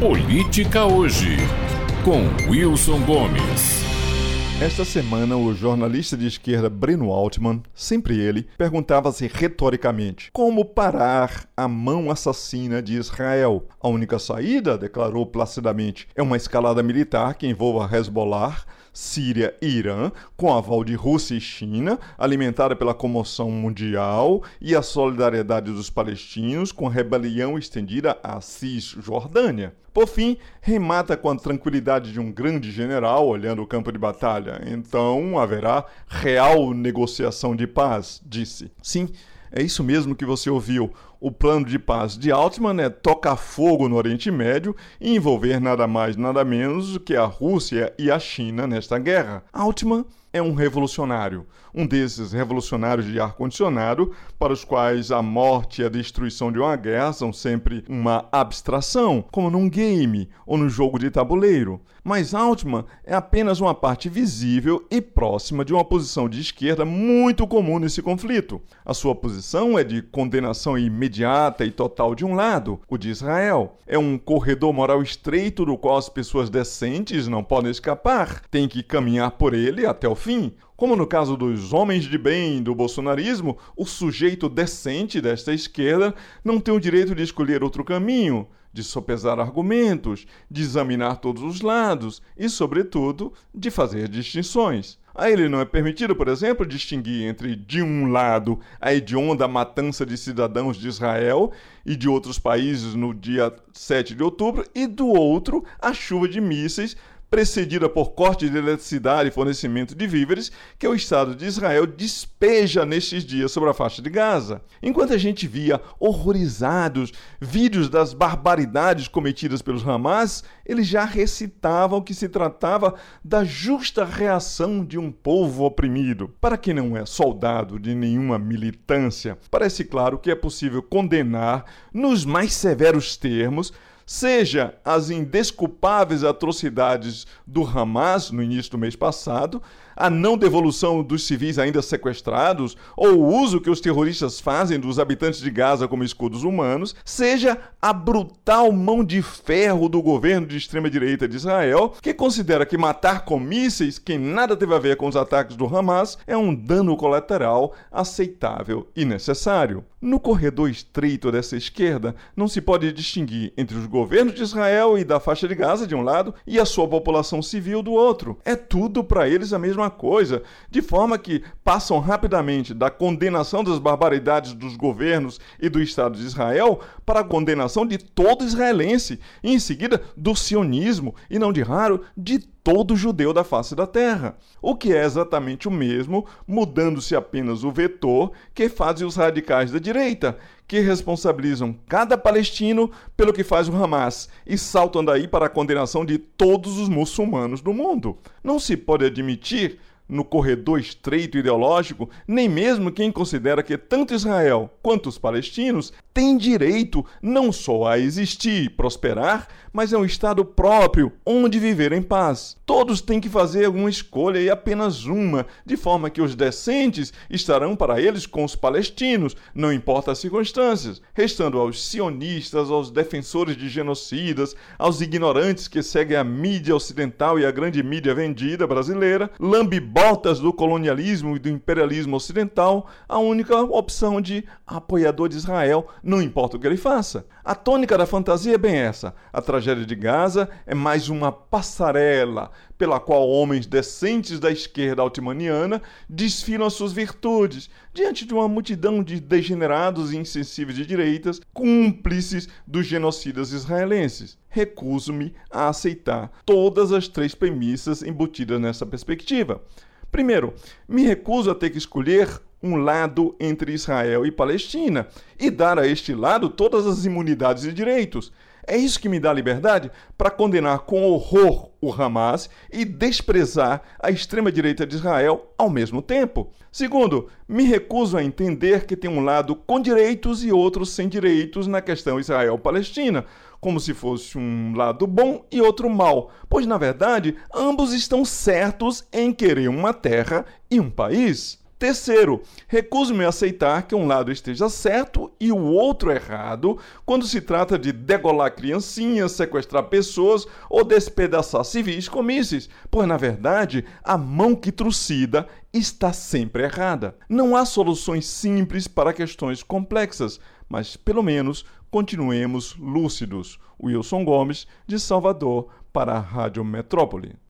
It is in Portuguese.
Política Hoje, com Wilson Gomes. Esta semana, o jornalista de esquerda Breno Altman, sempre ele, perguntava-se retoricamente como parar a mão assassina de Israel. A única saída, declarou placidamente, é uma escalada militar que envolva Hezbollah, Síria e Irã, com aval de Rússia e China, alimentada pela comoção mundial e a solidariedade dos palestinos com a rebelião estendida à Cisjordânia. Por fim, remata com a tranquilidade de um grande general olhando o campo de batalha. Então haverá real negociação de paz, disse. Sim, é isso mesmo que você ouviu. O plano de paz de Altman é tocar fogo no Oriente Médio e envolver nada mais nada menos do que a Rússia e a China nesta guerra. Altman é um revolucionário, um desses revolucionários de ar-condicionado para os quais a morte e a destruição de uma guerra são sempre uma abstração, como num game ou no jogo de tabuleiro. Mas Altman é apenas uma parte visível e próxima de uma posição de esquerda muito comum nesse conflito. A sua posição é de condenação imediata e total de um lado, o de Israel. É um corredor moral estreito do qual as pessoas decentes não podem escapar, têm que caminhar por ele até o fim. Como no caso dos homens de bem do bolsonarismo, o sujeito decente desta esquerda não tem o direito de escolher outro caminho, de sopesar argumentos, de examinar todos os lados e, sobretudo, de fazer distinções. A ele não é permitido, por exemplo, distinguir entre, de um lado, a hedionda matança de cidadãos de Israel e de outros países no dia 7 de outubro, e do outro, a chuva de mísseis precedida por corte de eletricidade e fornecimento de víveres, que o Estado de Israel despeja nestes dias sobre a faixa de Gaza. Enquanto a gente via horrorizados vídeos das barbaridades cometidas pelos Hamas, eles já recitavam que se tratava da justa reação de um povo oprimido. Para quem não é soldado de nenhuma militância, parece claro que é possível condenar, nos mais severos termos, seja as indesculpáveis atrocidades do Hamas no início do mês passado, a não devolução dos civis ainda sequestrados, ou o uso que os terroristas fazem dos habitantes de Gaza como escudos humanos, seja a brutal mão de ferro do governo de extrema-direita de Israel, que considera que matar com mísseis, que nada teve a ver com os ataques do Hamas, é um dano colateral aceitável e necessário. No corredor estreito dessa esquerda, não se pode distinguir entre os governos de Israel e da faixa de Gaza de um lado e a sua população civil do outro. É tudo para eles a mesma coisa, de forma que passam rapidamente da condenação das barbaridades dos governos e do Estado de Israel para a condenação de todo israelense, e em seguida do sionismo e não de raro de todo judeu da face da terra. O que é exatamente o mesmo, mudando-se apenas o vetor que fazem os radicais da direita, que responsabilizam cada palestino pelo que faz o Hamas e saltam daí para a condenação de todos os muçulmanos do mundo. Não se pode admitir no corredor estreito ideológico, nem mesmo quem considera que tanto Israel quanto os palestinos têm direito não só a existir e prosperar, mas é um Estado próprio onde viver em paz. Todos têm que fazer uma escolha e apenas uma, de forma que os decentes estarão para eles com os palestinos, não importa as circunstâncias, restando aos sionistas, aos defensores de genocidas, aos ignorantes que seguem a mídia ocidental e a grande mídia vendida brasileira, lambibotas do colonialismo e do imperialismo ocidental, a única opção de apoiador de Israel não importa o que ele faça. A tônica da fantasia é bem essa. A tragédia de Gaza é mais uma passarela pela qual homens decentes da esquerda altimaniana desfilam suas virtudes diante de uma multidão de degenerados e insensíveis de direitas, cúmplices dos genocidas israelenses. Recuso-me a aceitar todas as três premissas embutidas nessa perspectiva. Primeiro, me recuso a ter que escolher um lado entre Israel e Palestina e dar a este lado todas as imunidades e direitos. É isso que me dá liberdade para condenar com horror o Hamas e desprezar a extrema-direita de Israel ao mesmo tempo. Segundo, me recuso a entender que tem um lado com direitos e outro sem direitos na questão Israel-Palestina, como se fosse um lado bom e outro mal, pois na verdade ambos estão certos em querer uma terra e um país. Terceiro, recuso-me a aceitar que um lado esteja certo e o outro errado quando se trata de degolar criancinhas, sequestrar pessoas ou despedaçar civis com mísseis, pois na verdade a mão que trucida está sempre errada. Não há soluções simples para questões complexas, mas pelo menos continuemos lúcidos. Wilson Gomes, de Salvador, para a Rádio Metrópole.